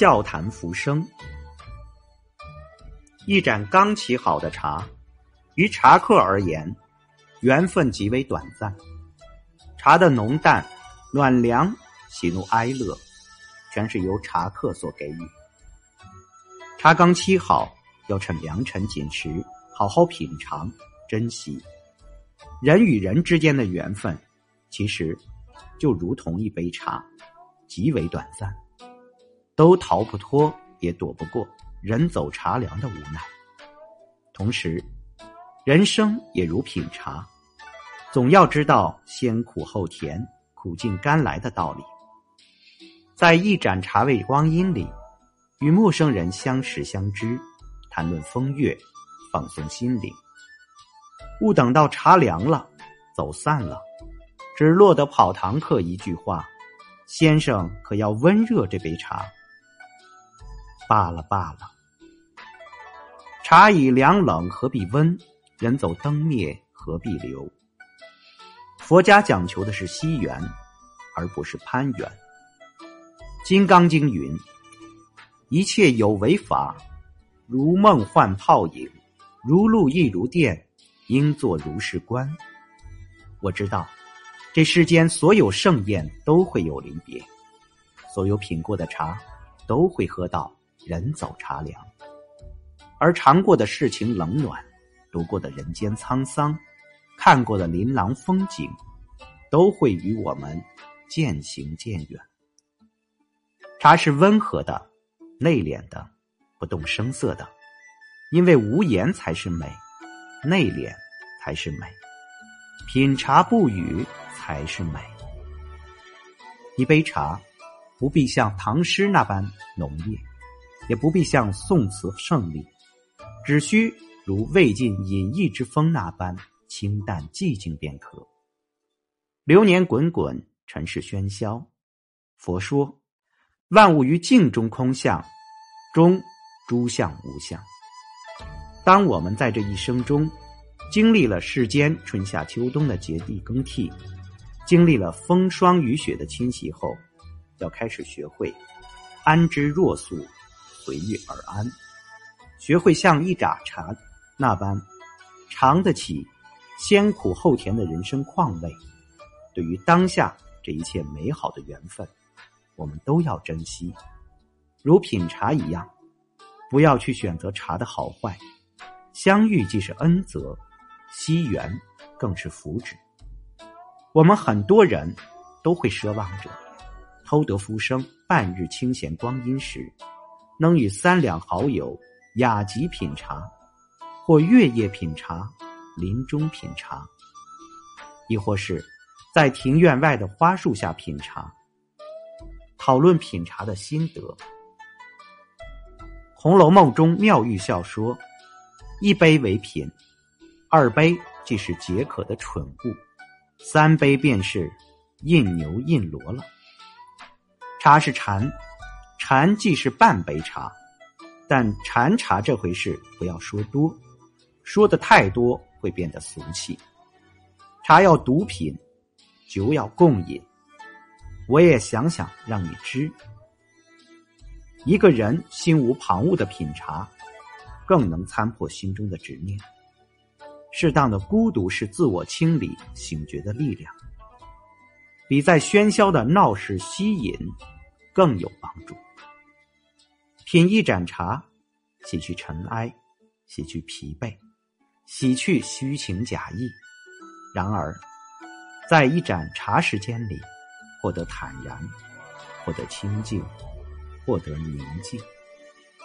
笑谈浮生。一盏刚沏好的茶，于茶客而言，缘分极为短暂。茶的浓淡、暖凉、喜怒哀乐，全是由茶客所给予。茶刚沏好，要趁良辰锦时，好好品尝、珍惜。人与人之间的缘分，其实就如同一杯茶，极为短暂。都逃不脱，也躲不过人走茶凉的无奈。同时，人生也如品茶，总要知道先苦后甜、苦尽甘来的道理。在一盏茶味光阴里，与陌生人相识相知，谈论风月，放松心灵。勿等到茶凉了，走散了，只落得跑堂客一句话：“先生可要温热这杯茶。”罢了罢了，茶已凉冷，何必温？人走灯灭，何必留？佛家讲求的是惜缘，而不是攀缘。《金刚经》云：“一切有为法，如梦幻泡影，如露亦如电，应作如是观。”我知道，这世间所有盛宴都会有离别，所有品过的茶都会喝到。人走茶凉，而尝过的世情冷暖，读过的人间沧桑，看过的琳琅风景，都会与我们渐行渐远。茶是温和的、内敛的、不动声色的，因为无言才是美，内敛才是美，品茶不语才是美。一杯茶，不必像唐诗那般浓烈。也不必像宋词胜利，只需如魏晋隐逸之风那般清淡寂静便可。流年滚滚，尘世喧嚣。佛说，万物于静中空相，中诸相无相。当我们在这一生中，经历了世间春夏秋冬的节地更替，经历了风霜雨雪的侵袭后，要开始学会安之若素。随遇而安，学会像一盏茶那般尝得起先苦后甜的人生况味。对于当下这一切美好的缘分，我们都要珍惜，如品茶一样，不要去选择茶的好坏。相遇既是恩泽，惜缘更是福祉。我们很多人都会奢望着偷得浮生半日清闲光阴时。能与三两好友雅集品茶，或月夜品茶，林中品茶，亦或是在庭院外的花树下品茶，讨论品茶的心得。《红楼梦》中妙玉笑说：“一杯为品，二杯即是解渴的蠢物，三杯便是印牛印骡了。”茶是禅。禅既是半杯茶，但禅茶这回事不要说多，说的太多会变得俗气。茶要独品，酒要共饮。我也想想让你知，一个人心无旁骛的品茶，更能参破心中的执念。适当的孤独是自我清理、醒觉的力量，比在喧嚣的闹市吸引更有帮助。品一盏茶，洗去尘埃，洗去疲惫，洗去虚情假意。然而，在一盏茶时间里，获得坦然，获得清静，获得宁静。